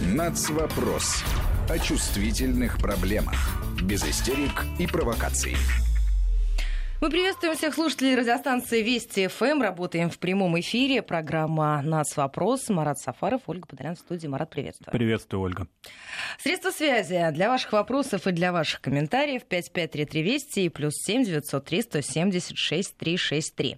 Нацвопрос. О чувствительных проблемах. Без истерик и провокаций. Мы приветствуем всех слушателей радиостанции Вести ФМ. Работаем в прямом эфире. Программа «Нас вопрос». Марат Сафаров, Ольга Подолян в студии. Марат, приветствую. Приветствую, Ольга. Средства связи для ваших вопросов и для ваших комментариев 5533 Вести и плюс 7 903 176 363.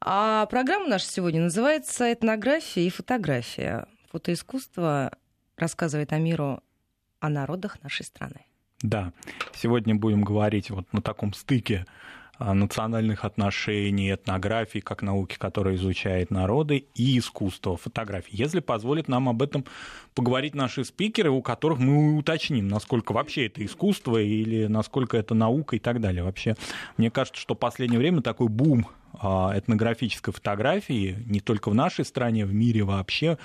А программа наша сегодня называется «Этнография и фотография». Фотоискусство рассказывает о миру о народах нашей страны. Да, сегодня будем говорить вот на таком стыке национальных отношений, этнографии, как науки, которая изучает народы, и искусство, фотографии. Если позволит нам об этом поговорить наши спикеры, у которых мы уточним, насколько вообще это искусство или насколько это наука и так далее. Вообще, мне кажется, что в последнее время такой бум а, этнографической фотографии не только в нашей стране, в мире вообще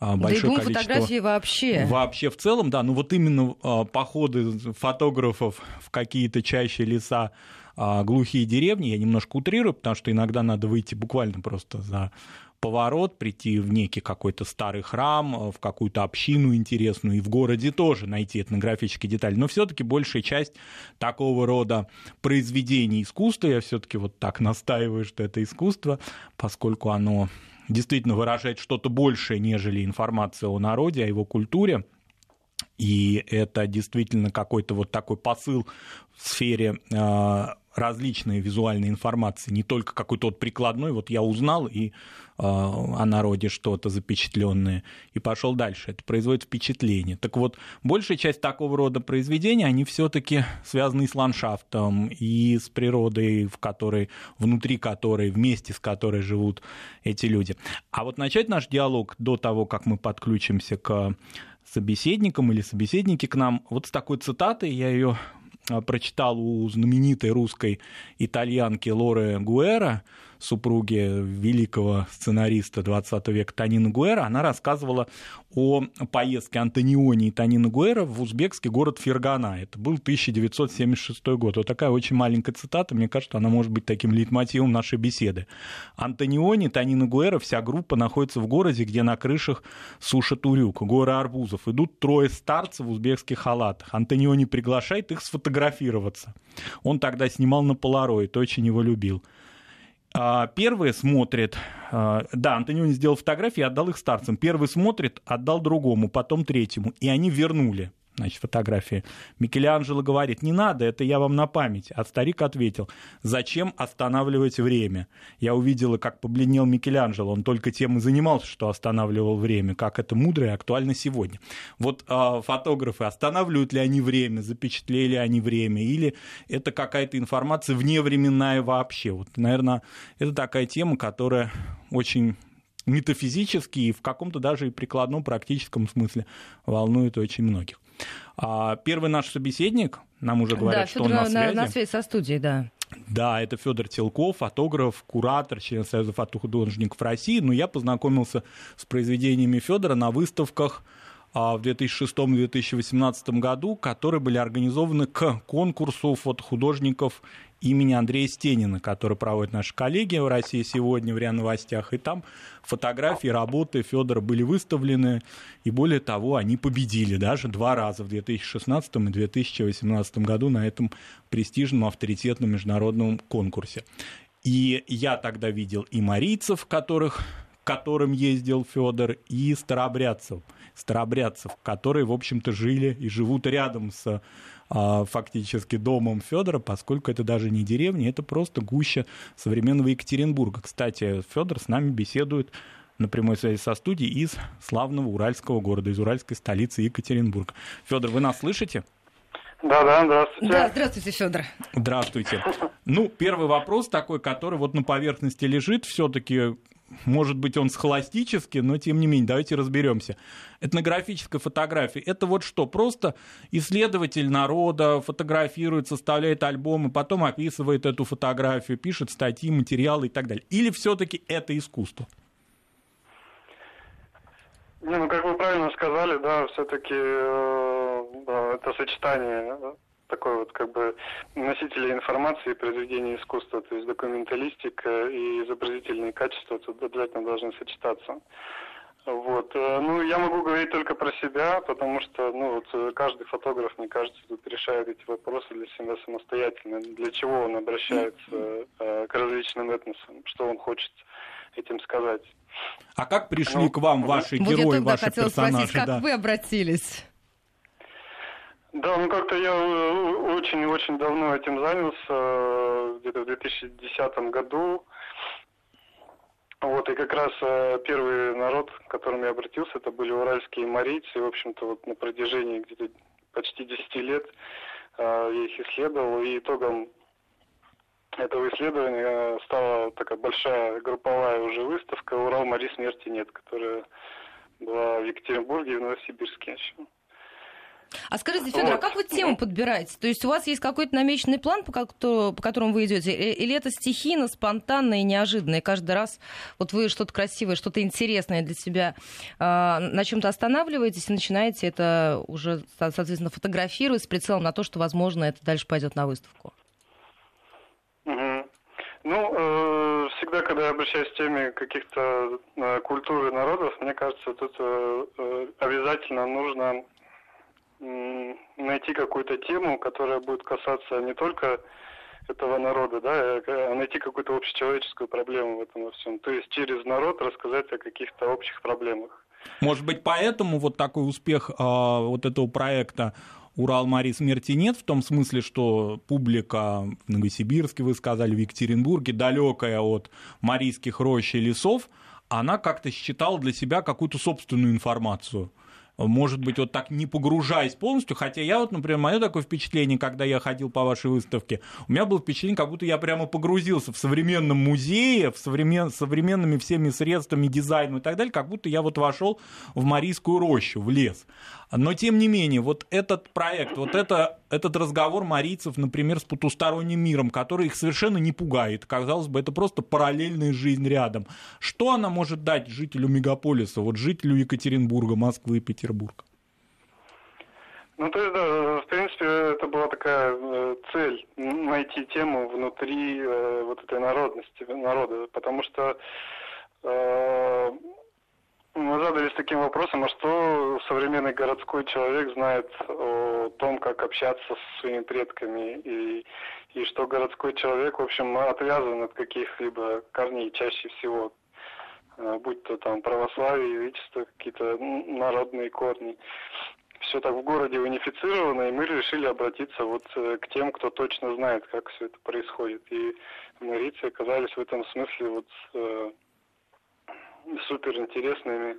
большое да и количество... фотографии вообще. Вообще в целом, да. Ну вот именно а, походы фотографов в какие-то чаще леса а, глухие деревни, я немножко утрирую, потому что иногда надо выйти буквально просто за поворот, прийти в некий какой-то старый храм, а, в какую-то общину интересную, и в городе тоже найти этнографические детали. Но все-таки большая часть такого рода произведений искусства, я все-таки вот так настаиваю, что это искусство, поскольку оно действительно выражает что-то большее, нежели информация о народе, о его культуре. И это действительно какой-то вот такой посыл в сфере а, различные визуальные информации, не только какой-то вот прикладной, вот я узнал и э, о народе что-то запечатленное, и пошел дальше. Это производит впечатление. Так вот, большая часть такого рода произведений, они все-таки связаны с ландшафтом и с природой, в которой, внутри которой, вместе с которой живут эти люди. А вот начать наш диалог до того, как мы подключимся к собеседникам или собеседники к нам, вот с такой цитатой, я ее прочитал у знаменитой русской итальянки Лоры Гуэра, супруги великого сценариста 20 века Танина Гуэра, она рассказывала о поездке Антониони и Танина Гуэра в узбекский город Фергана. Это был 1976 год. Вот такая очень маленькая цитата, мне кажется, она может быть таким лейтмотивом нашей беседы. Антониони, Танина Гуэра, вся группа находится в городе, где на крышах сушат урюк, горы арбузов. Идут трое старцев в узбекских халатах. Антониони приглашает их сфотографироваться. Он тогда снимал на полароид, очень его любил. А, первый смотрит, а, да, Антониони сделал фотографии, отдал их старцам. Первый смотрит, отдал другому, потом третьему. И они вернули значит, фотографии. Микеланджело говорит, не надо, это я вам на память. А старик ответил, зачем останавливать время? Я увидела, как побледнел Микеланджело, он только тем и занимался, что останавливал время, как это мудро и актуально сегодня. Вот э, фотографы, останавливают ли они время, запечатлели они время, или это какая-то информация вневременная вообще? Вот, наверное, это такая тема, которая очень метафизически и в каком-то даже и прикладном практическом смысле волнует очень многих. А первый наш собеседник, нам уже говорят, да, что Федор он на связи. На связи со студией, да. Да, это Федор Телков, фотограф, куратор, член Союза фотохудожников России. Но я познакомился с произведениями Федора на выставках в 2006-2018 году, которые были организованы к конкурсу фотохудожников имени Андрея Стенина, который проводят наши коллеги в России сегодня в РИА Новостях. И там фотографии, работы Федора были выставлены, и более того, они победили даже два раза в 2016 и 2018 году на этом престижном авторитетном международном конкурсе. И я тогда видел и марийцев, которых, к которым ездил Федор, и старообрядцев, старообрядцев, которые, в общем-то, жили и живут рядом с а, фактически домом Федора, поскольку это даже не деревня, это просто гуща современного Екатеринбурга. Кстати, Федор с нами беседует на прямой связи со студией из славного уральского города, из уральской столицы Екатеринбург. Федор, вы нас слышите? Да, да, здравствуйте. Да, здравствуйте, Федор. Здравствуйте. Ну, первый вопрос такой, который вот на поверхности лежит, все-таки может быть, он схоластический, но тем не менее, давайте разберемся. Этнографическая фотография – это вот что? Просто исследователь народа фотографирует, составляет альбомы, потом описывает эту фотографию, пишет статьи, материалы и так далее. Или все-таки это искусство? Не, ну, как вы правильно сказали, да, все-таки э, да, это сочетание такой вот как бы носителей информации и произведения искусства, то есть документалистика и изобразительные качества тут обязательно должны сочетаться. Вот. Э, ну, я могу говорить только про себя, потому что, ну, вот э, каждый фотограф, мне кажется, тут решает эти вопросы для себя самостоятельно. Для чего он обращается э, к различным этносам, что он хочет этим сказать. А как пришли ну, к вам ваши вот герои, я ваши персонажи? Спросить, как да. вы обратились? Да, ну как-то я очень-очень давно этим занялся, где-то в 2010 году. Вот, и как раз э, первый народ, к которому я обратился, это были уральские марийцы. В общем-то, вот на протяжении где-то почти 10 лет э, я их исследовал. И итогом этого исследования стала такая большая групповая уже выставка «Урал Мари смерти нет», которая была в Екатеринбурге и в Новосибирске еще. А скажите, Федор, вот. а как вы тему подбираете? То есть у вас есть какой-то намеченный план, по, по которому вы идете, или это стихийно, спонтанно и неожиданно, и каждый раз вот вы что-то красивое, что-то интересное для себя э, на чем-то останавливаетесь и начинаете это уже, соответственно, фотографировать с прицелом на то, что, возможно, это дальше пойдет на выставку? Угу. Ну, э, всегда, когда я обращаюсь к теме каких-то э, культур и народов, мне кажется, тут э, э обязательно нужно найти какую-то тему, которая будет касаться не только этого народа, да, а найти какую-то общечеловеческую проблему в этом во всем. То есть через народ рассказать о каких-то общих проблемах. Может быть, поэтому вот такой успех э, вот этого проекта Урал Мари смерти нет, в том смысле, что публика в Новосибирске, вы сказали, в Екатеринбурге, далекая от марийских рощ и лесов, она как-то считала для себя какую-то собственную информацию может быть, вот так не погружаясь полностью, хотя я вот, например, мое такое впечатление, когда я ходил по вашей выставке, у меня было впечатление, как будто я прямо погрузился в современном музее, в современ... современными всеми средствами дизайна и так далее, как будто я вот вошел в Марийскую рощу, в лес. Но, тем не менее, вот этот проект, вот это, этот разговор марийцев, например, с потусторонним миром, который их совершенно не пугает, казалось бы, это просто параллельная жизнь рядом. Что она может дать жителю мегаполиса, вот жителю Екатеринбурга, Москвы и Петербурга? Ну, то есть, да, в принципе, это была такая э, цель найти тему внутри э, вот этой народности, народа, потому что э, мы задались таким вопросом, а что современный городской человек знает о том, как общаться со своими предками, и, и что городской человек, в общем, отвязан от каких-либо корней чаще всего, э, будь то там православие, язычество, какие-то народные корни. Все так в городе унифицировано, и мы решили обратиться вот э, к тем, кто точно знает, как все это происходит. И марийцы оказались в этом смысле вот э, супер интересными,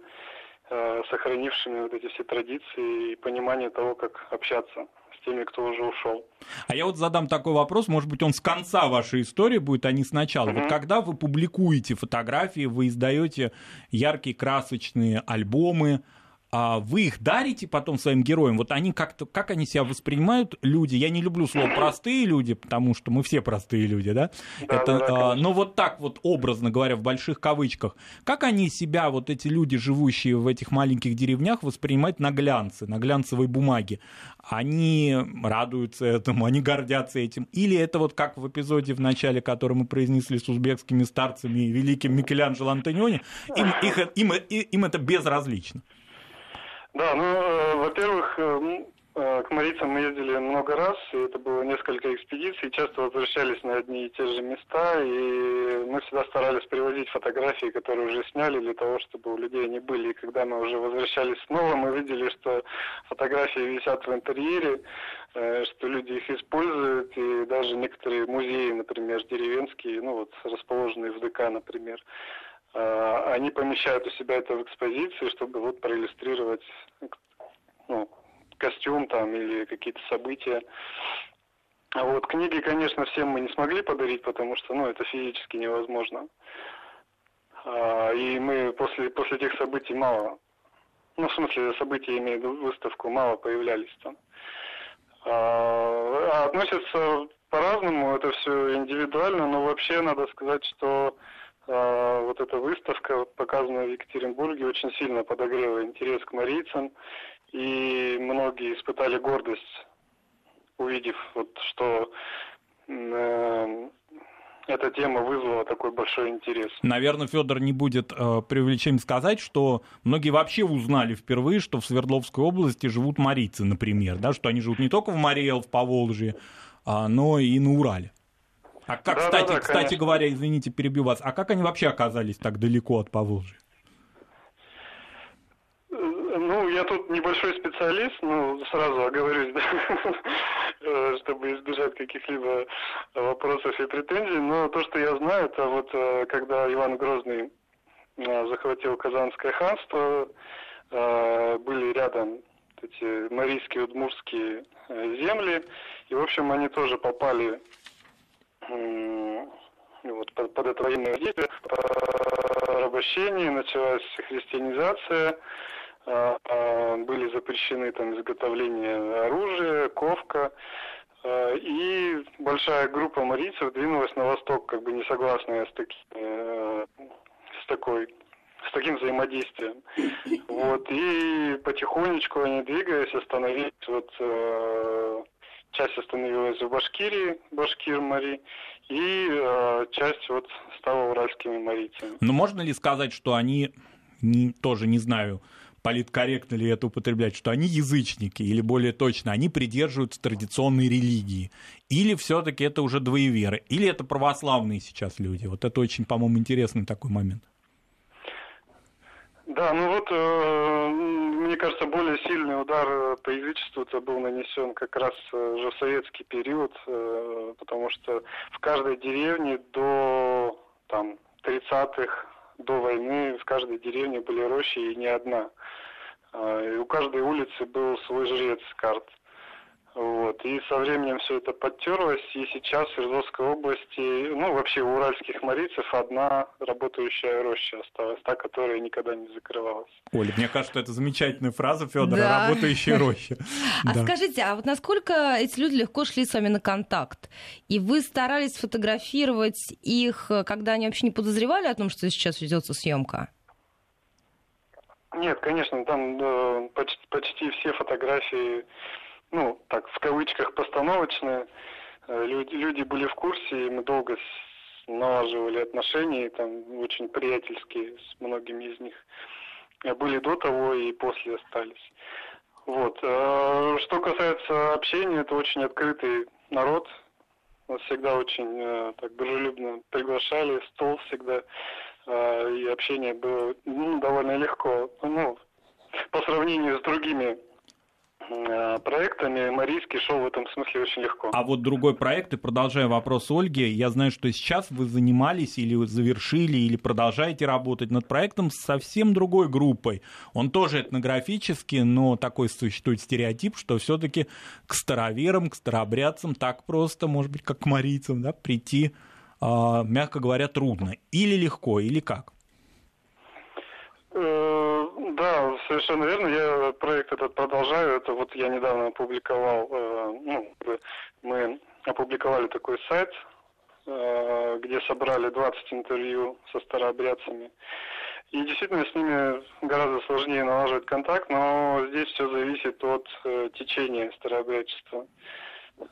э, сохранившими вот эти все традиции и понимание того, как общаться с теми, кто уже ушел. А я вот задам такой вопрос, может быть, он с конца вашей истории будет, а не с начала. Mm-hmm. Вот когда вы публикуете фотографии, вы издаете яркие красочные альбомы, а вы их дарите потом своим героям? Вот они как-то, как они себя воспринимают, люди? Я не люблю слово простые люди, потому что мы все простые люди, да? да Это, да, да, а, но вот так вот образно говоря, в больших кавычках, как они себя, вот эти люди, живущие в этих маленьких деревнях, воспринимают на глянце, на глянцевой бумаге? Они радуются этому, они гордятся этим? Или это вот как в эпизоде в начале, который мы произнесли с узбекскими старцами и великим Микеланджело Антониони, им, их, им, им это безразлично? Да, ну, э, во-первых, э, э, к Марицам мы ездили много раз, и это было несколько экспедиций, часто возвращались на одни и те же места, и мы всегда старались привозить фотографии, которые уже сняли, для того, чтобы у людей они были. И когда мы уже возвращались снова, мы видели, что фотографии висят в интерьере, что люди их используют, и даже некоторые музеи, например, деревенские, ну вот расположенные в ДК, например, они помещают у себя это в экспозиции, чтобы вот проиллюстрировать ну, костюм там или какие-то события. А вот книги, конечно, всем мы не смогли подарить, потому что, ну, это физически невозможно. А, и мы после, после этих событий мало, ну, в смысле, события, виду выставку, мало появлялись там. А, а относятся по-разному, это все индивидуально, но вообще надо сказать, что а, вот эта выставка, показанная в Екатеринбурге, очень сильно подогрела интерес к марийцам, и многие испытали гордость, увидев, вот, что э, эта тема вызвала такой большой интерес. Наверное, Федор не будет э, преувеличением сказать, что многие вообще узнали впервые, что в Свердловской области живут марийцы, например, да, что они живут не только в Мариэл, в Поволжье, а, но и на Урале. А как, да, кстати, да, да, кстати говоря, извините, перебью вас, а как они вообще оказались так далеко от Поволжья? Ну, я тут небольшой специалист, ну, сразу оговорюсь, да, чтобы избежать каких-либо вопросов и претензий, но то, что я знаю, это вот э, когда Иван Грозный э, захватил Казанское ханство, э, были рядом эти марийские, удмурские земли, и, в общем, они тоже попали вот, под, под это военное действие, порабощение, началась христианизация, а, а, были запрещены там изготовление оружия, ковка, и большая группа марийцев двинулась на восток, как бы не согласная с, таки, э, с такой с таким взаимодействием. Вот, и потихонечку они двигаясь, остановились, вот э, часть остановилась в Башкирии, Башкир-Мари, и э, часть вот стала уральскими марийцами. Но можно ли сказать, что они, не, тоже не знаю, политкорректно ли это употреблять, что они язычники, или более точно, они придерживаются традиционной религии, или все-таки это уже двоеверы, или это православные сейчас люди. Вот это очень, по-моему, интересный такой момент. Да, ну вот, э, мне кажется, более сильный удар по язычеству это был нанесен как раз э, уже в советский период, э, потому что в каждой деревне до там 30-х до войны в каждой деревне были рощи и не одна. А, и у каждой улицы был свой жрец карт. Вот. И со временем все это подтерлось, и сейчас в Свердловской области, ну, вообще у уральских марийцев одна работающая роща осталась, та, которая никогда не закрывалась. Оля, мне кажется, это замечательная фраза Федора, да. работающая роща. А скажите, а вот насколько эти люди легко шли с вами на контакт? И вы старались фотографировать их, когда они вообще не подозревали о том, что сейчас ведется съемка? Нет, конечно, там э, почти все фотографии ну, так, в кавычках, постановочные. Э, люди, люди были в курсе, и мы долго налаживали отношения, там, очень приятельские с многими из них. Э, были до того и после остались. Вот. Э, что касается общения, это очень открытый народ. Нас всегда очень так дружелюбно приглашали, стол всегда, и общение было ну, довольно легко. Ну, по сравнению с другими проектами Марийский шел в этом смысле очень легко. А вот другой проект, и продолжая вопрос Ольги, я знаю, что сейчас вы занимались или завершили, или продолжаете работать над проектом с совсем другой группой. Он тоже этнографический, но такой существует стереотип, что все-таки к староверам, к старообрядцам так просто, может быть, как к марийцам, да, прийти, а, мягко говоря, трудно. Или легко, или как? Э, да, совершенно верно. Я проект этот продолжаю. Это вот я недавно опубликовал, э, ну, мы опубликовали такой сайт, э, где собрали 20 интервью со старообрядцами. И действительно с ними гораздо сложнее налаживать контакт, но здесь все зависит от течения старообрядчества.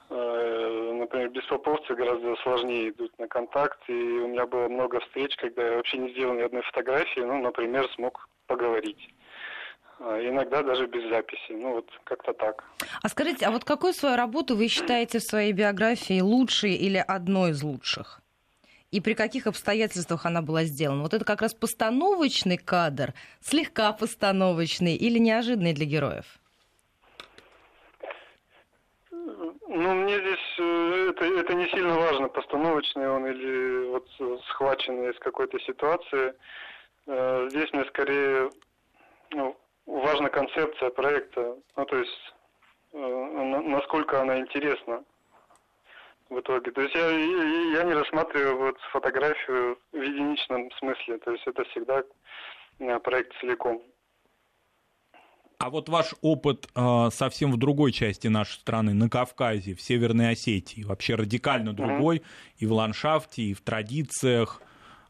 Э, например, беспоповцы гораздо сложнее идут на контакт, и у меня было много встреч, когда я вообще не сделал ни одной фотографии, ну, например, смог поговорить. А иногда даже без записи. Ну вот как-то так. А скажите, а вот какую свою работу вы считаете в своей биографии лучшей или одной из лучших? И при каких обстоятельствах она была сделана? Вот это как раз постановочный кадр, слегка постановочный или неожиданный для героев? Ну, мне здесь э, это, это не сильно важно, постановочный он или вот схваченный из какой-то ситуации. Э, здесь мне скорее ну, важна концепция проекта, ну, то есть э, насколько она интересна в итоге. То есть я, я не рассматриваю вот фотографию в единичном смысле, то есть это всегда проект целиком. А вот ваш опыт э, совсем в другой части нашей страны, на Кавказе, в Северной Осетии, вообще радикально другой mm-hmm. и в ландшафте, и в традициях,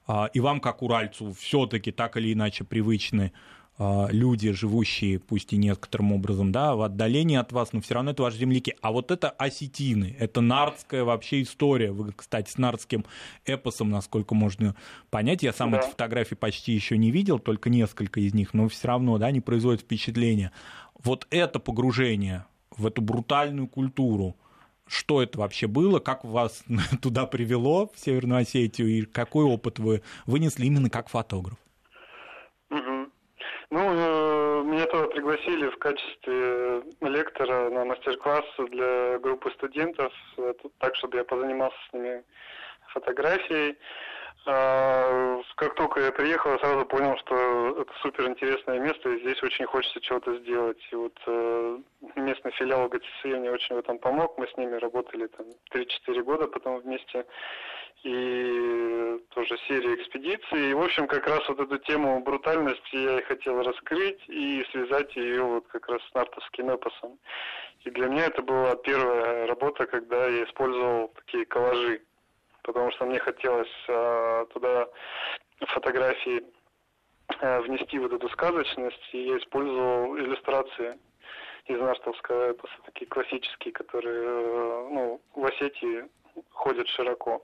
э, и вам, как уральцу, все-таки так или иначе привычны люди, живущие, пусть и некоторым образом, да, в отдалении от вас, но все равно это ваши земляки. А вот это осетины, это нардская вообще история. Вы, кстати, с нардским эпосом, насколько можно понять, я сам да. эти фотографии почти еще не видел, только несколько из них, но все равно, да, они производят впечатление. Вот это погружение в эту брутальную культуру, что это вообще было, как вас туда привело, в Северную Осетию, и какой опыт вы вынесли именно как фотограф? Ну, э, меня туда пригласили в качестве лектора на мастер-класс для группы студентов, так, чтобы я позанимался с ними фотографией. А, как только я приехал, я сразу понял, что это супер интересное место, и здесь очень хочется чего-то сделать. И вот э, местный филиал ГТСИ мне очень в этом помог. Мы с ними работали там 3-4 года потом вместе и тоже серия экспедиций. И, в общем, как раз вот эту тему брутальности я и хотел раскрыть и связать ее вот как раз с нартовским эпосом. И для меня это была первая работа, когда я использовал такие коллажи, потому что мне хотелось а, туда фотографии а, внести вот эту сказочность, и я использовал иллюстрации из нартовского эпоса, такие классические, которые э, ну, в Осетии ходят широко.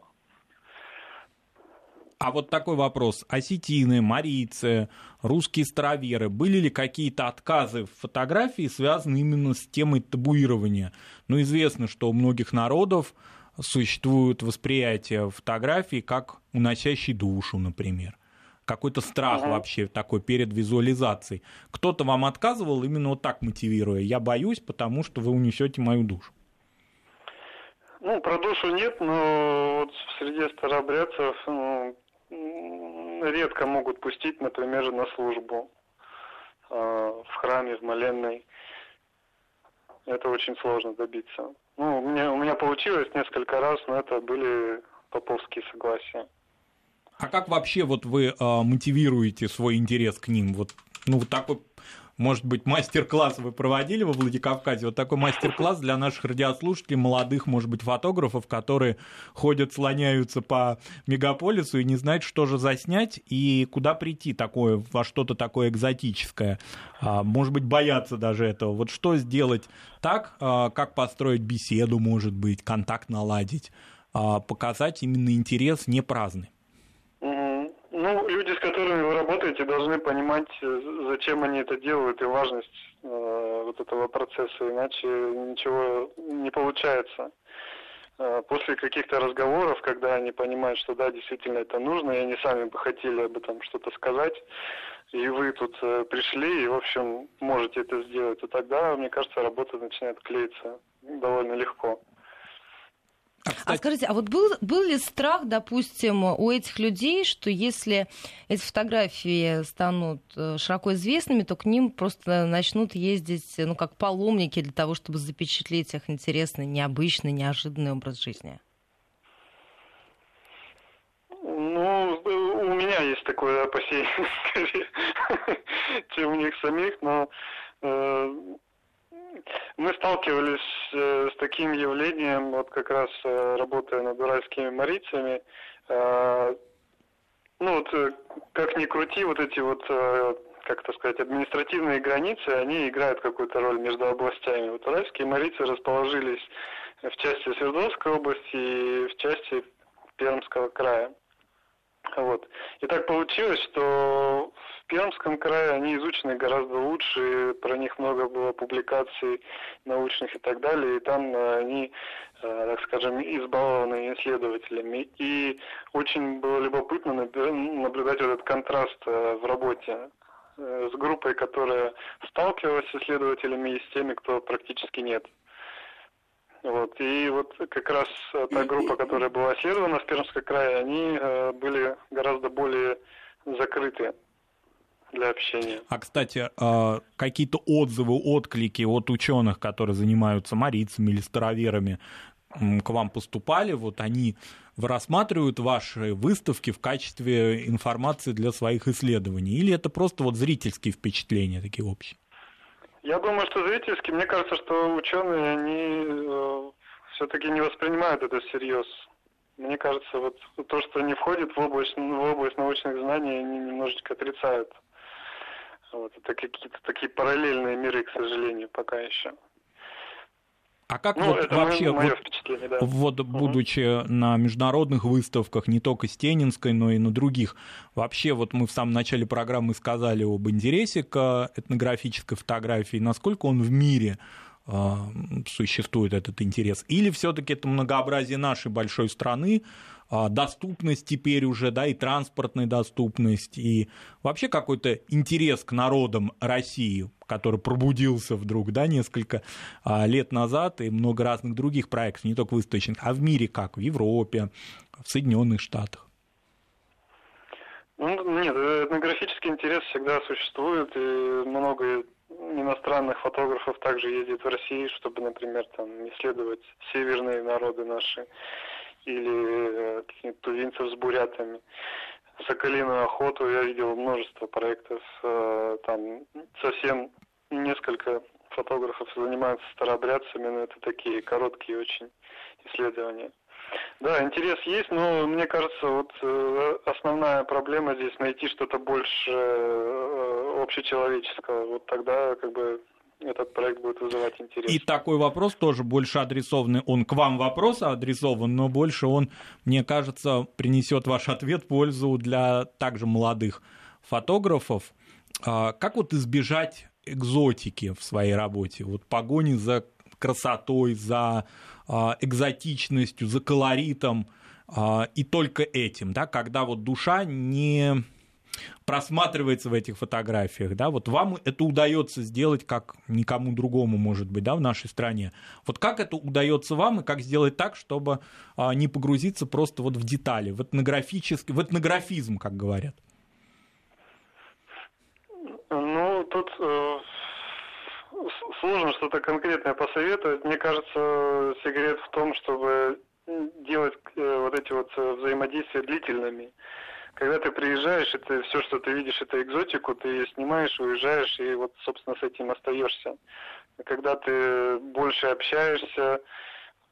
А вот такой вопрос. Осетины, марийцы, русские староверы, были ли какие-то отказы в фотографии, связанные именно с темой табуирования? Ну, известно, что у многих народов существует восприятие фотографии как уносящей душу, например. Какой-то страх ага. вообще такой перед визуализацией. Кто-то вам отказывал именно вот так мотивируя. Я боюсь, потому что вы унесете мою душу. Ну, про душу нет, но вот среди старообрядцев ну, редко могут пустить, например, на службу э, в храме, в моленной. Это очень сложно добиться. Ну, у меня, у меня получилось несколько раз, но это были поповские согласия. А как вообще вот вы э, мотивируете свой интерес к ним? Вот, ну, вот такой может быть, мастер-класс вы проводили во Владикавказе? Вот такой мастер-класс для наших радиослушателей, молодых, может быть, фотографов, которые ходят, слоняются по мегаполису и не знают, что же заснять и куда прийти такое, во что-то такое экзотическое. А, может быть, боятся даже этого. Вот что сделать так, а, как построить беседу, может быть, контакт наладить, а, показать именно интерес не праздный. Работаете, должны понимать, э, зачем они это делают и важность э, вот этого процесса, иначе ничего не получается. Э, после каких-то разговоров, когда они понимают, что да, действительно это нужно, и они сами бы хотели об этом что-то сказать, и вы тут э, пришли, и, в общем, можете это сделать, то тогда, мне кажется, работа начинает клеиться довольно легко. А, кстати... а скажите, а вот был, был ли страх, допустим, у этих людей, что если эти фотографии станут э, широко известными, то к ним просто начнут ездить, ну, как паломники для того, чтобы запечатлеть их интересный, необычный, неожиданный образ жизни? Ну, у меня есть такое опасение, скорее, чем у них самих, но э, мы сталкивались э, с таким явлением, вот как раз э, работая над уральскими марицами. Э, ну вот, как ни крути, вот эти вот, как это сказать, административные границы, они играют какую-то роль между областями. Вот уральские марицы расположились в части Свердловской области и в части Пермского края. Вот. И так получилось, что в Пермском крае они изучены гораздо лучше, про них много было публикаций научных и так далее, и там э, они, э, так скажем, избалованы исследователями. И очень было любопытно наблюдать этот контраст э, в работе с группой, которая сталкивалась с исследователями, и с теми, кто практически нет. Вот. И вот как раз та группа, которая была исследована в Пермском крае, они э, были гораздо более закрыты для общения. А, кстати, э, какие-то отзывы, отклики от ученых, которые занимаются марицами или староверами, к вам поступали, вот они рассматривают ваши выставки в качестве информации для своих исследований? Или это просто вот зрительские впечатления такие общие? Я думаю, что зрительски, мне кажется, что ученые, они э, все-таки не воспринимают это всерьез. Мне кажется, вот то, что не входит в область, в область научных знаний, они немножечко отрицают. Вот, это какие-то такие параллельные миры, к сожалению, пока еще. А как ну, вот вообще, вот, да. вот угу. будучи на международных выставках, не только с Тенинской, но и на других, вообще вот мы в самом начале программы сказали об интересе к этнографической фотографии, насколько он в мире э, существует этот интерес, или все-таки это многообразие нашей большой страны, а, доступность теперь уже, да, и транспортная доступность, и вообще какой-то интерес к народам России, который пробудился вдруг, да, несколько а, лет назад, и много разных других проектов, не только выставочных, а в мире как, в Европе, в Соединенных Штатах. Ну, нет, этнографический интерес всегда существует, и много иностранных фотографов также ездит в Россию, чтобы, например, там исследовать северные народы наши или э, тувинцев с бурятами. Соколиную охоту я видел множество проектов. Э, там совсем несколько фотографов занимаются старообрядцами, но это такие короткие очень исследования. Да, интерес есть, но мне кажется, вот э, основная проблема здесь найти что-то больше общечеловеческого. Вот тогда как бы этот проект будет вызывать интерес. И такой вопрос тоже больше адресованный, он к вам вопрос адресован, но больше он, мне кажется, принесет ваш ответ пользу для также молодых фотографов. А, как вот избежать экзотики в своей работе, вот погони за красотой, за экзотичностью, за колоритом а, и только этим, да, когда вот душа не просматривается в этих фотографиях, да, вот вам это удается сделать как никому другому, может быть, да, в нашей стране. Вот как это удается вам и как сделать так, чтобы а, не погрузиться просто вот в детали, в этнографический, в этнографизм, как говорят? Ну, тут э, сложно что-то конкретное посоветовать. Мне кажется, секрет в том, чтобы делать э, вот эти вот э, взаимодействия длительными когда ты приезжаешь, это все, что ты видишь, это экзотику, ты ее снимаешь, уезжаешь, и вот, собственно, с этим остаешься. Когда ты больше общаешься,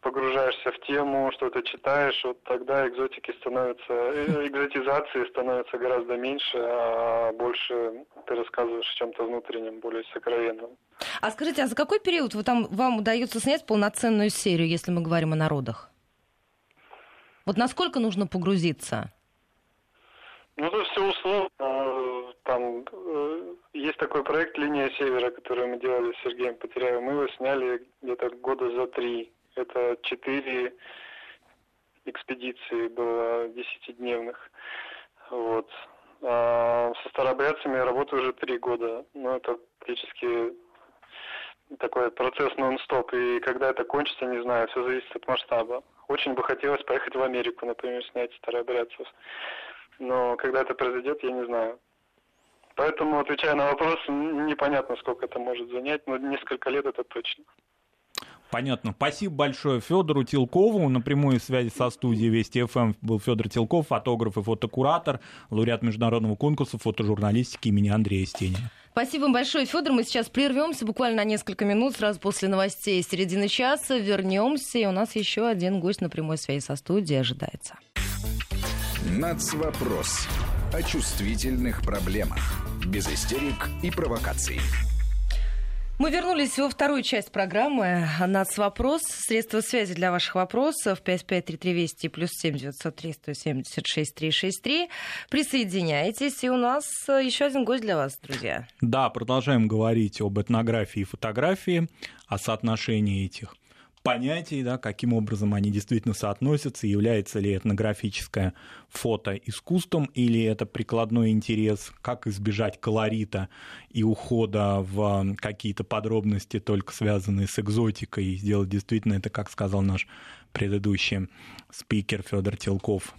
погружаешься в тему, что-то читаешь, вот тогда экзотики становятся, э, экзотизации становятся гораздо меньше, а больше ты рассказываешь о чем-то внутреннем, более сокровенном. А скажите, а за какой период вы там, вам удается снять полноценную серию, если мы говорим о народах? Вот насколько нужно погрузиться? Ну, это все условно. Там э, есть такой проект «Линия севера», который мы делали с Сергеем Потеряевым. Мы его сняли где-то года за три. Это четыре экспедиции было десятидневных. Вот. А со старобрядцами я работаю уже три года. Ну, это практически такой процесс нон-стоп. И когда это кончится, не знаю, все зависит от масштаба. Очень бы хотелось поехать в Америку, например, снять старообрядцев но когда это произойдет, я не знаю. Поэтому, отвечая на вопрос, непонятно, сколько это может занять, но несколько лет это точно. Понятно. Спасибо большое Федору Тилкову. На прямой связи со студией Вести ФМ был Федор Тилков, фотограф и фотокуратор, лауреат международного конкурса фотожурналистики имени Андрея Стенина. Спасибо вам большое, Федор. Мы сейчас прервемся буквально на несколько минут, сразу после новостей середины часа. Вернемся, и у нас еще один гость на прямой связи со студией ожидается. Нацвопрос. О чувствительных проблемах. Без истерик и провокаций. Мы вернулись во вторую часть программы «Нацвопрос». Средства связи для ваших вопросов 553320 плюс 7 903 176 363. Присоединяйтесь. И у нас еще один гость для вас, друзья. Да, продолжаем говорить об этнографии и фотографии, о соотношении этих понятий, да, каким образом они действительно соотносятся, является ли этнографическое фото искусством или это прикладной интерес, как избежать колорита и ухода в какие-то подробности, только связанные с экзотикой, и сделать действительно это, как сказал наш предыдущий спикер Федор Телков,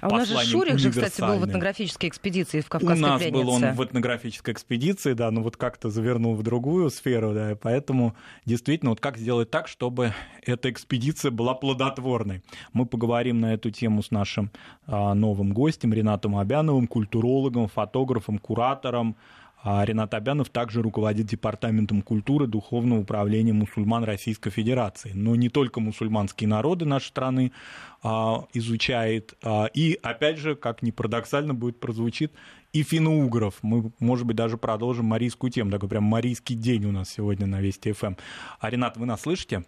а у нас же Шурик же, кстати, был в этнографической экспедиции в Кавказской У нас пленнице. был он в этнографической экспедиции, да, но вот как-то завернул в другую сферу, да, и поэтому действительно вот как сделать так, чтобы эта экспедиция была плодотворной. Мы поговорим на эту тему с нашим а, новым гостем Ренатом Абяновым, культурологом, фотографом, куратором А Ренат Абянов также руководит Департаментом культуры Духовного управления мусульман Российской Федерации. Но не только мусульманские народы нашей страны а, изучает. А, и, опять же, как ни парадоксально будет прозвучит, и финно-угров. Мы, может быть, даже продолжим марийскую тему. Такой прям марийский день у нас сегодня на Вести ФМ. А, Ренат, вы нас слышите?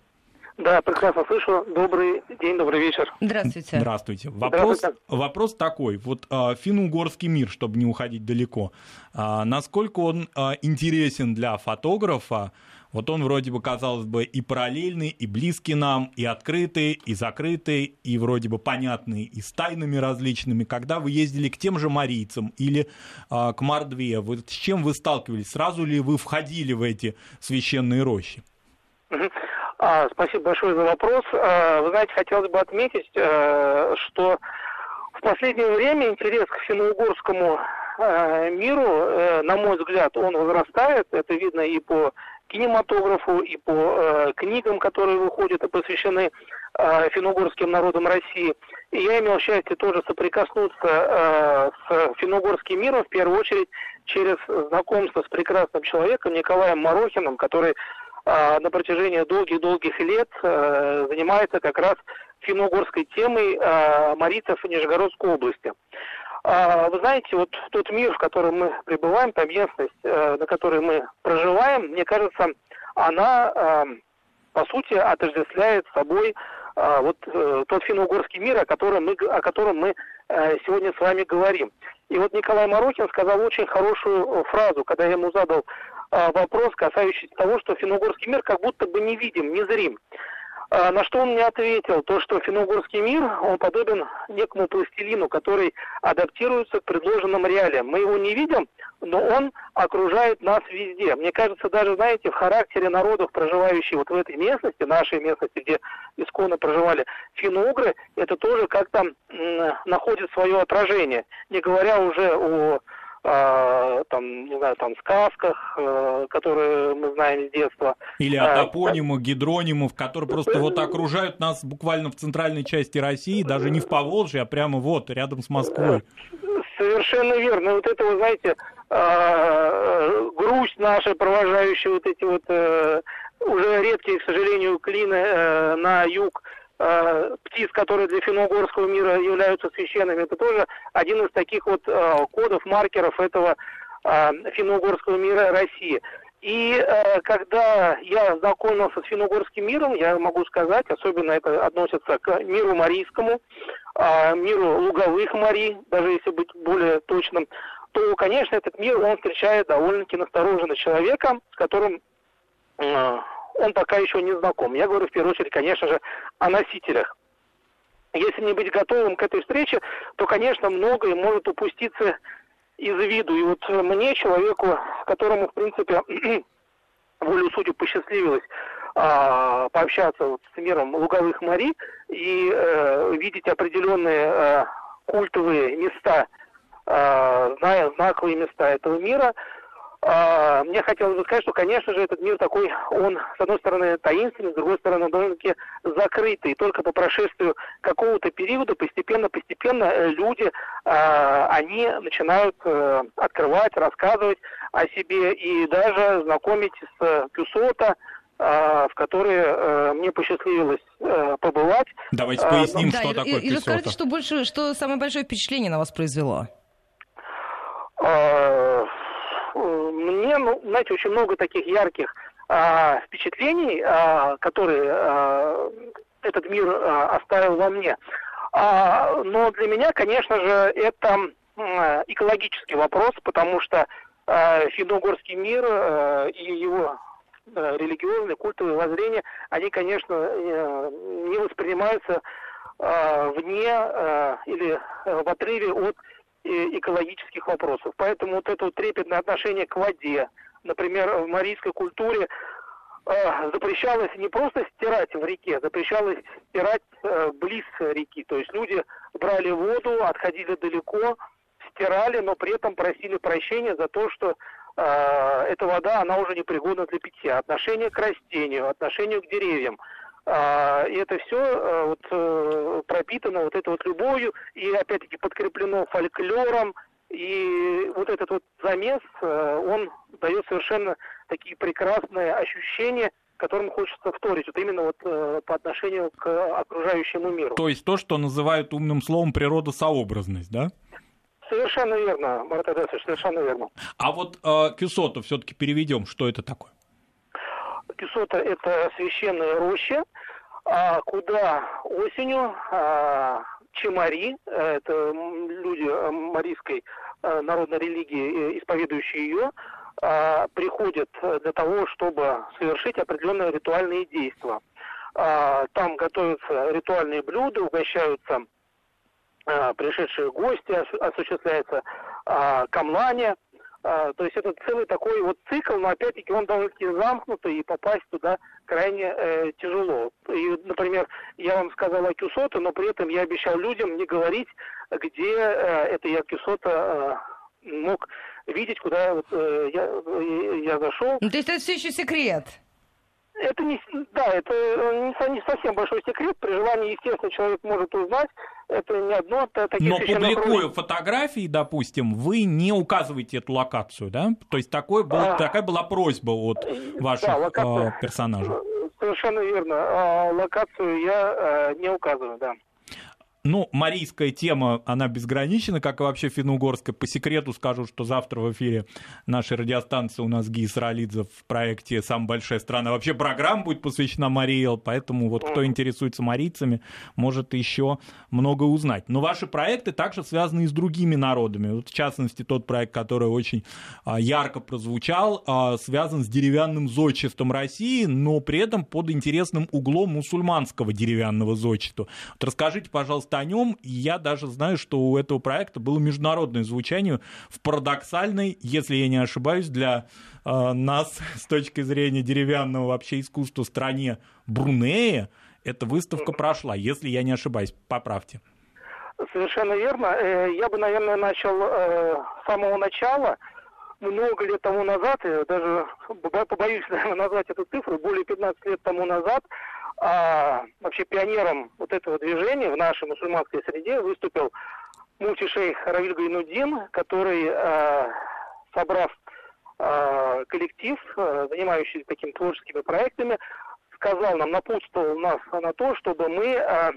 Да, прекрасно слышу. Добрый день, добрый вечер. Здравствуйте. Здравствуйте. Вопрос, Здравствуйте. вопрос такой. Вот а, финно-угорский мир, чтобы не уходить далеко, а, насколько он а, интересен для фотографа? Вот он вроде бы, казалось бы, и параллельный, и близкий нам, и открытый, и закрытый, и вроде бы понятный, и с тайнами различными. Когда вы ездили к тем же марийцам или а, к Мордве, вот с чем вы сталкивались? Сразу ли вы входили в эти священные рощи? А, спасибо большое за вопрос. А, вы знаете, хотелось бы отметить, а, что в последнее время интерес к финно-угорскому а, миру, а, на мой взгляд, он возрастает. Это видно и по кинематографу, и по э, книгам, которые выходят и посвящены э, финно-угорским народам России. И я имел счастье тоже соприкоснуться э, с финно-угорским миром, в первую очередь, через знакомство с прекрасным человеком Николаем Морохиным, который на протяжении долгих-долгих лет э, занимается как раз финно-угорской темой а, марийцев Нижегородской области. А, вы знаете, вот тот мир, в котором мы пребываем, та местность, э, на которой мы проживаем, мне кажется, она, по сути, отождествляет собой вот э, тот финно-угорский мир, о котором мы, о котором мы сегодня с вами говорим. И вот Николай Морохин сказал очень хорошую фразу, когда я ему задал а, вопрос, касающийся того, что финно-угорский мир как будто бы не видим, не зрим. А, на что он мне ответил, то, что финно-угорский мир, он подобен некому пластилину, который адаптируется к предложенным реалиям. Мы его не видим, но он окружает нас везде. Мне кажется, даже, знаете, в характере народов, проживающих вот в этой местности, нашей местности, где исконно проживали финно-угры, это тоже как-то находит свое отражение. Не говоря уже о э, там, не знаю, там, сказках, э, которые мы знаем с детства. Или о а, топонимах, гидронимов, которые просто вот окружают нас буквально в центральной части России, даже не в Поволжье, а прямо вот, рядом с Москвой. Совершенно верно. Вот это, вы знаете, э, грусть наша, провожающая вот эти вот э, уже редкие, к сожалению, клины э, на юг Э, птиц, которые для финно-угорского мира являются священными, это тоже один из таких вот э, кодов, маркеров этого э, финно-угорского мира России. И э, когда я знакомился с финно-угорским миром, я могу сказать, особенно это относится к миру марийскому, э, миру луговых морей, даже если быть более точным, то, конечно, этот мир, он встречает довольно-таки настороженно человека, с которым э, он пока еще не знаком. Я говорю в первую очередь, конечно же, о носителях. Если не быть готовым к этой встрече, то, конечно, многое может упуститься из виду. И вот мне, человеку, которому, в принципе, волю судеб посчастливилось а, пообщаться вот с миром луговых морей и э, видеть определенные э, культовые места, э, зная знаковые места этого мира, а, мне хотелось бы сказать, что, конечно же, этот мир такой, он, с одной стороны, таинственный, с другой стороны, довольно-таки закрытый. И только по прошествию какого-то периода постепенно-постепенно э, люди, а, они начинают э, открывать, рассказывать о себе и даже знакомить с Кюсота, а, в которые э, мне посчастливилось побывать. Давайте поясним, да, что и, такое и, и расскажите, что больше, что самое большое впечатление на вас произвело? Мне, ну, знаете, очень много таких ярких а, впечатлений, а, которые а, этот мир а, оставил во мне. А, но для меня, конечно же, это а, экологический вопрос, потому что а, финно-угорский мир а, и его а, религиозные, культовые воззрения, они, конечно, э, не воспринимаются а, вне а, или в отрыве от экологических вопросов. Поэтому вот это вот трепетное отношение к воде, например, в марийской культуре э, запрещалось не просто стирать в реке, запрещалось стирать э, близ реки. То есть люди брали воду, отходили далеко, стирали, но при этом просили прощения за то, что э, эта вода, она уже не пригодна для питья. Отношение к растению, отношение к деревьям – и это все а, вот, э, пропитано вот этой вот любовью и опять-таки подкреплено фольклором И вот этот вот замес, э, он дает совершенно такие прекрасные ощущения, которым хочется вторить, вот именно вот э, по отношению к окружающему миру. То есть то, что называют умным словом природосообразность, да? Совершенно верно, Марат Эдесович, совершенно верно. А вот э, Кюсоту все-таки переведем, что это такое? Кюсота – это священная роща, а куда осенью а, чемари, это люди э, марийской э, народной религии, э, исповедующие ее, а, приходят для того, чтобы совершить определенные ритуальные действия. А, там готовятся ритуальные блюда, угощаются пришедшие гости, осуществляется камлание – а, то есть это целый такой вот цикл, но опять-таки он довольно-таки замкнутый, и попасть туда крайне э, тяжело. И, например, я вам сказал о Кюсото, но при этом я обещал людям не говорить, где э, это я Кюсото э, мог видеть, куда вот, э, я, э, я зашел. Ну, то есть это все еще секрет? Это не, да, это не, не совсем большой секрет. При желании, естественно, человек может узнать. Это не одно таких Но публикуя фотографии, допустим, вы не указываете эту локацию, да? То есть такой был, а, такая была просьба от ваших да, локация, э, персонажей. Совершенно верно. А локацию я э, не указываю, да. Ну, марийская тема, она безгранична, как и вообще финно-угорская. По секрету скажу, что завтра в эфире нашей радиостанции у нас Гий Саралидзе в проекте «Самая большая страна». Вообще программа будет посвящена Марии, поэтому вот кто интересуется марийцами, может еще много узнать. Но ваши проекты также связаны и с другими народами. Вот, в частности, тот проект, который очень а, ярко прозвучал, а, связан с деревянным зодчеством России, но при этом под интересным углом мусульманского деревянного зодчества. Вот расскажите, пожалуйста, просто о нем. И я даже знаю, что у этого проекта было международное звучание в парадоксальной, если я не ошибаюсь, для э, нас с точки зрения деревянного вообще искусства стране Брунея эта выставка прошла, если я не ошибаюсь. Поправьте. Совершенно верно. Э, я бы, наверное, начал э, с самого начала. Много лет тому назад, даже побоюсь назвать эту цифру, более 15 лет тому назад, а вообще пионером вот этого движения в нашей мусульманской среде выступил муфти шейх Равиль Гайнудин, который, а, собрав а, коллектив, а, занимающийся такими творческими проектами, сказал нам, напутствовал нас на то, чтобы мы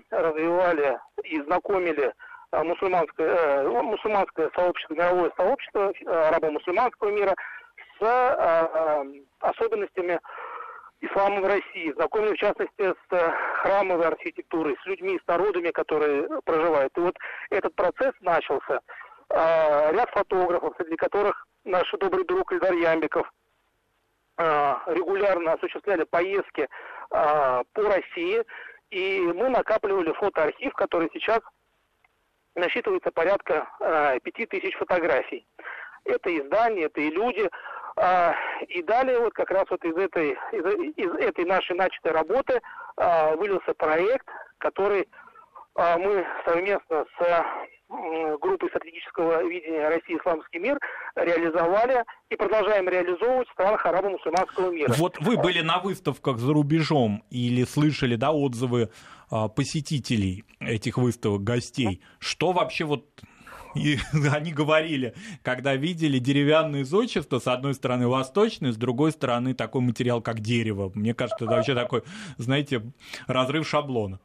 развивали и знакомили мусульманское, ну, мусульманское сообщество, мировое сообщество арабо-мусульманского мира с особенностями ислама в России, знакомы в частности с э, храмовой архитектурой, с людьми, с народами, которые проживают. И вот этот процесс начался. А, ряд фотографов, среди которых наш добрый друг Ильдар Ямбиков, а, регулярно осуществляли поездки а, по России, и мы накапливали фотоархив, который сейчас насчитывается порядка пяти тысяч фотографий. Это и здания, это и люди, а, и далее вот как раз вот из этой, из, из этой нашей начатой работы а, вылился проект, который а, мы совместно с группой стратегического видения России «Исламский мир» реализовали и продолжаем реализовывать в странах арабо-мусульманского мира. Вот вы были на выставках за рубежом или слышали да, отзывы посетителей этих выставок, гостей. Что вообще вот и они говорили, когда видели деревянные зодчества, с одной стороны восточный, с другой стороны такой материал, как дерево. Мне кажется, это вообще такой, знаете, разрыв шаблона.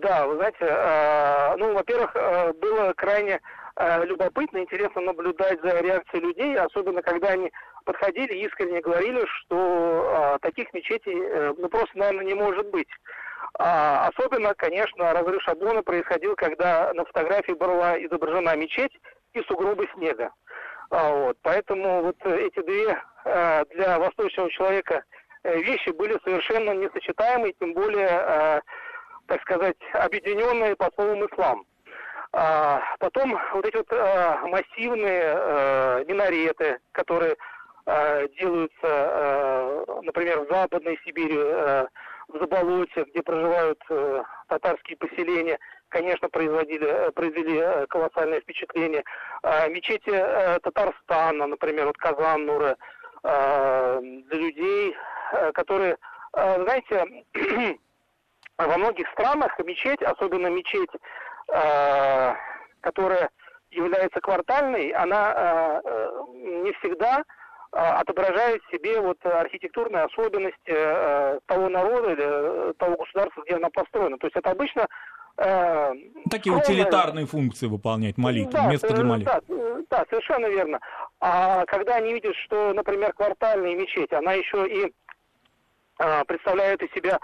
Да, вы знаете, э, ну, во-первых, э, было крайне э, любопытно, интересно наблюдать за реакцией людей, особенно когда они подходили искренне говорили, что таких мечетей, ну, просто, наверное, не может быть. А, особенно, конечно, разрыв шаблона происходил, когда на фотографии была изображена мечеть и сугробы снега. А, вот, поэтому вот эти две а, для восточного человека э, вещи были совершенно несочетаемы, тем более, а, так сказать, объединенные по словам ислам. А, потом вот эти вот а, массивные а, минареты, которые а, делаются, а, например, в Западной Сибири, а, в где проживают э, татарские поселения, конечно, производили, э, произвели э, колоссальное впечатление. Э, мечети э, Татарстана, например, вот Казан, Нура, э, для людей, э, которые, э, знаете, во многих странах мечеть, особенно мечеть, э, которая является квартальной, она не всегда отображает в себе вот архитектурные особенности того народа или того государства, где она построена. То есть это обычно Э, Такие утилитарные функции выполнять молитвы, да, место для молитвы. Да, да, совершенно верно. А когда они видят, что, например, квартальная мечеть, она еще и а, представляет из себя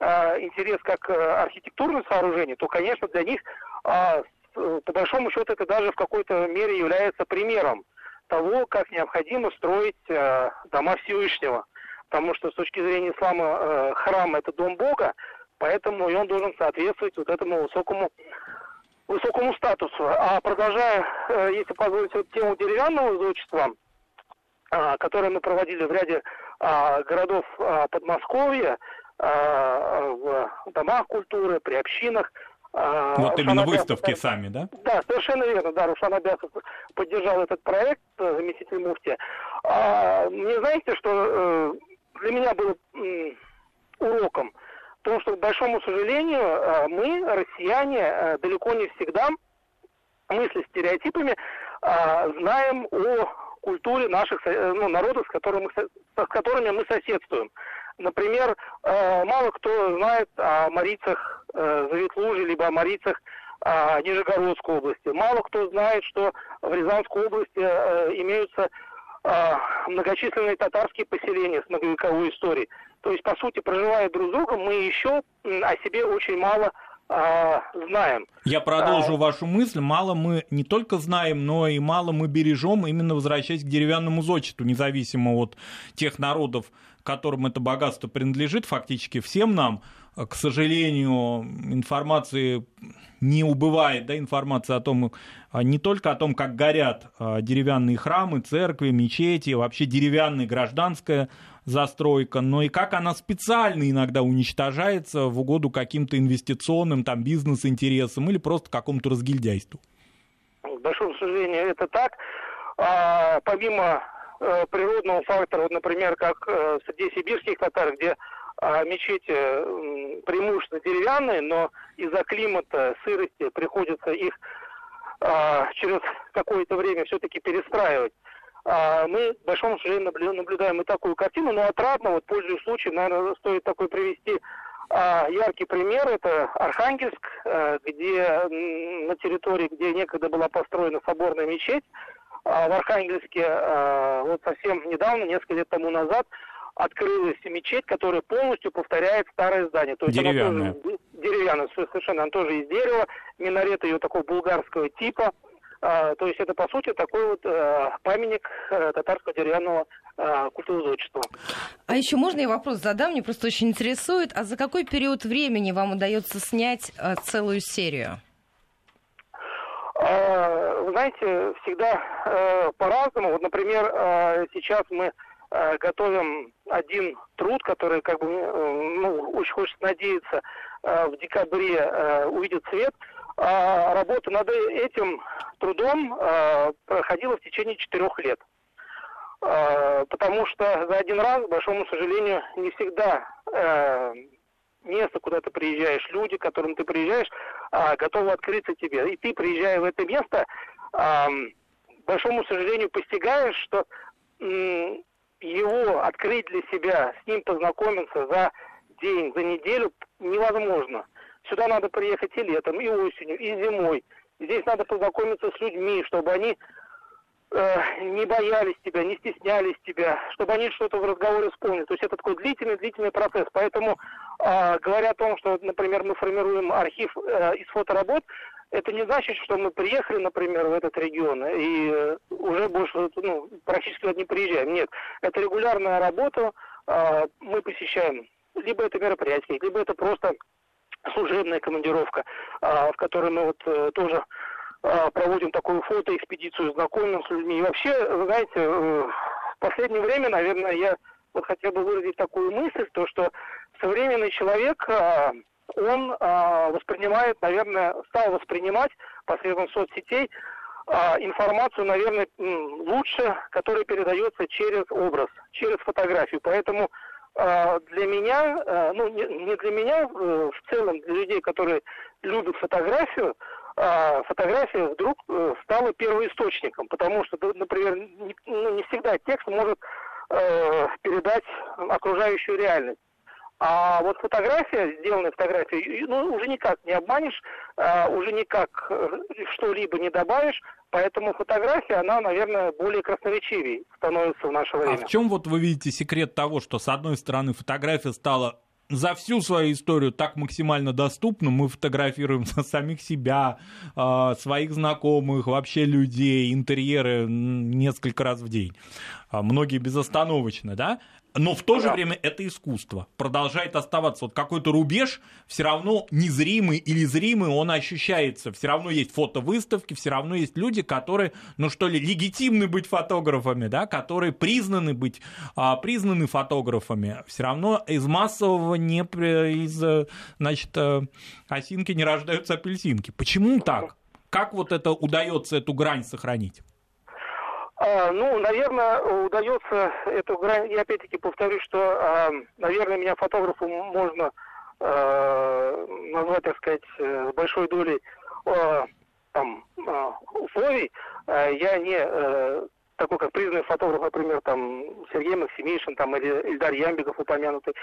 а, интерес как а, архитектурное сооружение, то, конечно, для них, а, по большому счету, это даже в какой-то мере является примером того, как необходимо строить а, дома Всевышнего. Потому что с точки зрения ислама а, храм – это дом Бога, Поэтому и он должен соответствовать вот этому высокому высокому статусу. А продолжая, э, если позволить, вот тему деревянного зодчества, а, которое мы проводили в ряде а, городов а, Подмосковья, в домах культуры, при общинах. Вот именно выставки сами, да? Да, совершенно верно. Да, Рушан Абясов поддержал этот проект, э, заместитель муфти. Мне знаете, что э, для меня было уроком – Потому что, к большому сожалению, э, мы, россияне, далеко не всегда, мысли стереотипами, э, знаем о культуре наших ну, народов, с которыми, с которыми мы соседствуем. Например, мало кто знает о марийцах Заветлужи, либо о марийцах Нижегородской области. Мало кто знает, что в Рязанской области имеются многочисленные татарские поселения с многовековой историей. То есть, по сути, проживая друг с другом, мы еще о себе очень мало а, знаем. Я продолжу а... вашу мысль. Мало мы не только знаем, но и мало мы бережем, именно возвращаясь к деревянному зодчеству, независимо от тех народов, которым это богатство принадлежит, фактически всем нам. К сожалению, информации не убывает, да, информация о том, не только о том, как горят а, деревянные храмы, церкви, мечети, вообще деревянная гражданская застройка, но и как она специально иногда уничтожается в угоду каким-то инвестиционным там бизнес-интересам или просто какому-то разгильдяйству. К большому сожалению, это так. А, помимо э, природного фактора, вот, например, как э, среди сибирских татар, где а, мечети преимущественно деревянные, но из-за климата, сырости приходится их а, через какое-то время все-таки перестраивать. А, мы, к большому сожалению, наблюдаем и такую картину, но отрадно, вот пользуясь случаем, наверное, стоит такой привести а, яркий пример. Это Архангельск, а, где на территории, где некогда была построена соборная мечеть, в Архангельске вот совсем недавно, несколько лет тому назад, открылась мечеть, которая полностью повторяет старое здание. То есть деревянная. Она тоже, деревянная, совершенно, она тоже из дерева, минарет ее такого булгарского типа – а, то есть это, по сути, такой вот э, памятник э, татарского деревянного э, культурозодчества. А еще можно я вопрос задам? Мне просто очень интересует. А за какой период времени вам удается снять целую серию? А, вы знаете, всегда по-разному. Вот, например, сейчас мы готовим один труд, который, как бы, ну, очень хочется надеяться, в декабре увидит свет – а, работа над этим трудом проходила в течение четырех лет. Потому что за один раз, к большому сожалению, не всегда место, куда ты приезжаешь, люди, к которым ты приезжаешь, готовы открыться тебе. И ты, приезжая в это место, к большому сожалению, постигаешь, что его открыть для себя, с ним познакомиться за день, за неделю невозможно. Сюда надо приехать и летом, и осенью, и зимой. Здесь надо познакомиться с людьми, чтобы они э, не боялись тебя, не стеснялись тебя, чтобы они что-то в разговоре вспомнили. То есть это такой длительный-длительный процесс. Поэтому, э, говоря о том, что, например, мы формируем архив э, из фоторабот, это не значит, что мы приехали, например, в этот регион и э, уже больше ну, практически не приезжаем. Нет, это регулярная работа. Э, мы посещаем либо это мероприятие, либо это просто служебная командировка, а, в которой мы вот э, тоже а, проводим такую фотоэкспедицию, знакомим с людьми. И вообще, знаете, э, в последнее время, наверное, я вот хотел бы выразить такую мысль, то, что современный человек, он воспринимает, наверное, стал воспринимать посредством соцсетей информацию, наверное, лучше, которая передается через образ, через фотографию. Поэтому а, для меня, а, ну не для меня, э, в целом для людей, которые любят фотографию, а, фотография вдруг э, стала первоисточником, потому что, например, не, ну, не всегда текст может э, передать окружающую реальность. А вот фотография, сделанная фотография, ну, уже никак не обманешь, а, уже никак э, что-либо не добавишь, поэтому фотография, она, наверное, более красноречивее становится в наше время. А в чем вот вы видите секрет того, что, с одной стороны, фотография стала за всю свою историю так максимально доступна. Мы фотографируем самих себя, а, своих знакомых, вообще людей, интерьеры несколько раз в день. А, многие безостановочно, да? Но в то же время это искусство. Продолжает оставаться вот какой-то рубеж, все равно незримый или зримый, он ощущается. Все равно есть фотовыставки, все равно есть люди, которые, ну что ли, легитимны быть фотографами, да, которые признаны быть, а, признаны фотографами. Все равно из массового не из, значит, э, осинки не рождаются апельсинки. Почему так? Как вот это удается эту грань сохранить? А, ну, наверное, удается эту грань. Я опять-таки повторюсь, что, а, наверное, меня фотографом можно а, назвать, так сказать, э, с большой долей там, условий. Я не а, такой, как признанный фотограф, например, там Сергей Максимишин, там или Ильдар Ямбиков упомянутый.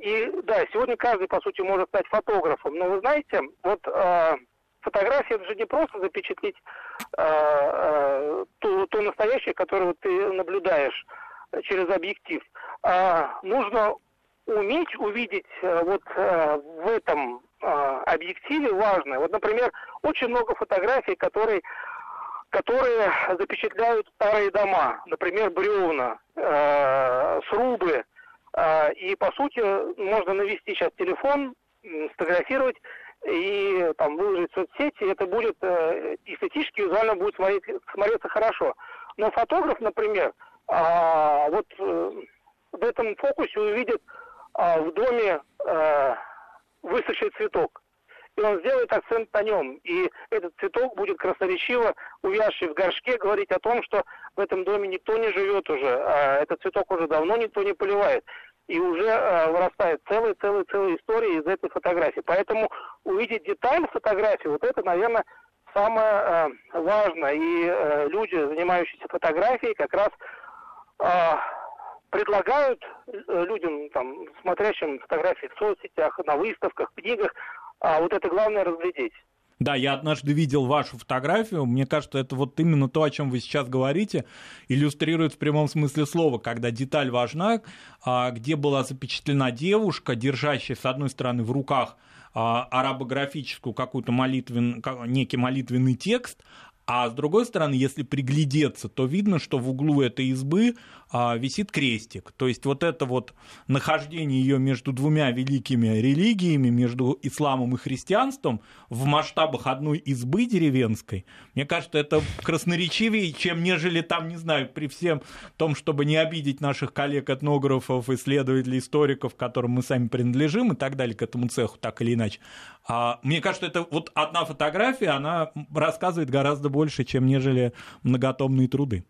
И да, сегодня каждый, по сути, может стать фотографом. Но вы знаете, вот фотография это же не просто запечатлеть э, э, то, то настоящее, которое ты наблюдаешь через объектив. А нужно уметь увидеть э, вот э, в этом э, объективе важное. Вот, например, очень много фотографий, которые которые запечатляют старые дома, например, бревна, э, срубы. Э, и, по сути, можно навести сейчас телефон, сфотографировать и там выложить в соцсети, это будет э, эстетически, визуально будет смотреть, смотреться хорошо. Но фотограф, например, э, вот э, в этом фокусе увидит э, в доме э, высохший цветок. И он сделает акцент на нем. И этот цветок будет красноречиво, увязший в горшке, говорить о том, что в этом доме никто не живет уже, а этот цветок уже давно никто не поливает и уже э, вырастает целая-целая-целая история из этой фотографии. Поэтому увидеть деталь фотографии, вот это, наверное, самое э, важное. И э, люди, занимающиеся фотографией, как раз э, предлагают э, людям, там, смотрящим фотографии в соцсетях, на выставках, книгах, а вот это главное разглядеть. Да, я однажды видел вашу фотографию. Мне кажется, это вот именно то, о чем вы сейчас говорите, иллюстрирует в прямом смысле слова, когда деталь важна, а, где была запечатлена девушка, держащая, с одной стороны, в руках а, арабографическую какую-то молитвен, некий молитвенный текст, а с другой стороны, если приглядеться, то видно, что в углу этой избы а, висит крестик. То есть вот это вот нахождение ее между двумя великими религиями, между исламом и христианством в масштабах одной избы деревенской, мне кажется, это красноречивее, чем нежели там, не знаю, при всем том, чтобы не обидеть наших коллег-этнографов, исследователей, историков, которым мы сами принадлежим и так далее, к этому цеху, так или иначе. А, мне кажется, это вот одна фотография, она рассказывает гораздо больше, чем нежели многотомные труды.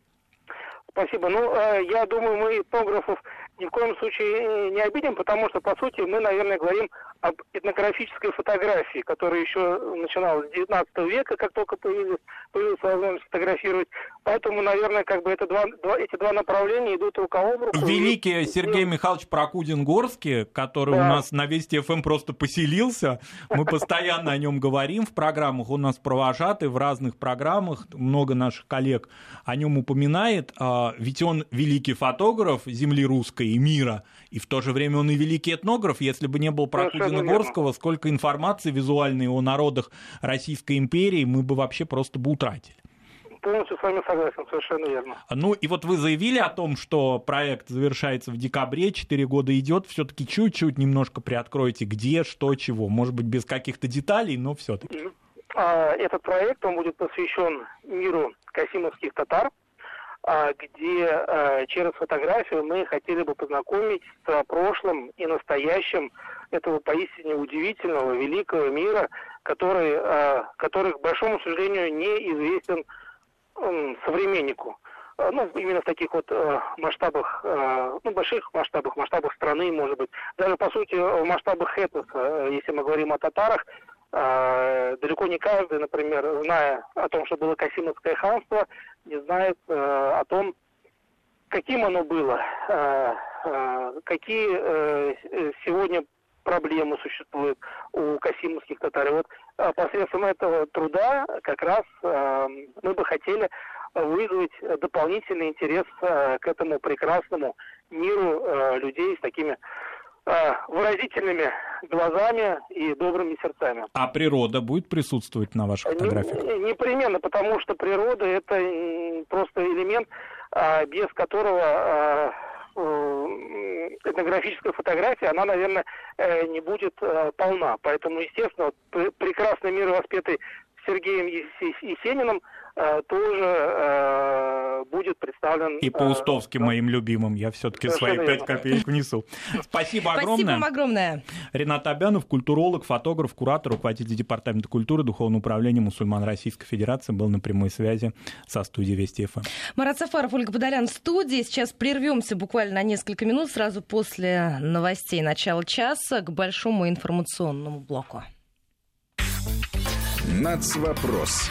Спасибо. Ну, э, я думаю, мы этнографов ни в коем случае не обидим, потому что, по сути, мы, наверное, говорим об этнографической фотографии, которая еще начиналась с 19 века, как только появилась, появилась возможность фотографировать. Поэтому, наверное, как бы это два, два, эти два направления идут рука об руку. Великий и... Сергей Михайлович Прокудин-Горский, который да. у нас на Вести ФМ просто поселился, мы постоянно о нем говорим. В программах, у нас провожатый в разных программах, много наших коллег о нем упоминает, а, ведь он великий фотограф земли русской и мира, и в то же время он и великий этнограф, если бы не был Прокудина Горского, сколько информации визуальной о народах Российской империи мы бы вообще просто бы утратили. Полностью с вами согласен, совершенно верно. Ну и вот вы заявили о том, что проект завершается в декабре, 4 года идет, все-таки чуть-чуть немножко приоткройте, где, что, чего. Может быть, без каких-то деталей, но все-таки. А, этот проект, он будет посвящен миру касимовских татар, а, где а, через фотографию мы хотели бы познакомить с прошлым и настоящим этого поистине удивительного, великого мира, который, который к большому сожалению, неизвестен современнику. Ну, именно в таких вот масштабах, ну, больших масштабах, масштабах страны, может быть. Даже, по сути, в масштабах этноса, если мы говорим о татарах, Далеко не каждый, например, зная о том, что было Касимовское ханство, не знает о том, каким оно было, какие сегодня проблемы существуют у касимовских татар. И вот посредством этого труда как раз мы бы хотели вызвать дополнительный интерес к этому прекрасному миру людей с такими выразительными глазами и добрыми сердцами. А природа будет присутствовать на ваших фотографиях? Непременно, потому что природа это просто элемент, без которого этнографическая фотография, она, наверное, э, не будет э, полна. Поэтому, естественно, прекрасный мир, воспетый Сергеем Есениным, Э, тоже э, будет представлен... И э, моим любимым, я все-таки свои пять копеек внесу. Спасибо огромное. Спасибо вам огромное. Ренат Абянов, культуролог, фотограф, куратор, руководитель Департамента культуры Духовного управления мусульман Российской Федерации, был на прямой связи со студией Вести ФМ. Марат Сафаров, Ольга Подолян в студии. Сейчас прервемся буквально на несколько минут, сразу после новостей начала часа к большому информационному блоку. Нацвопрос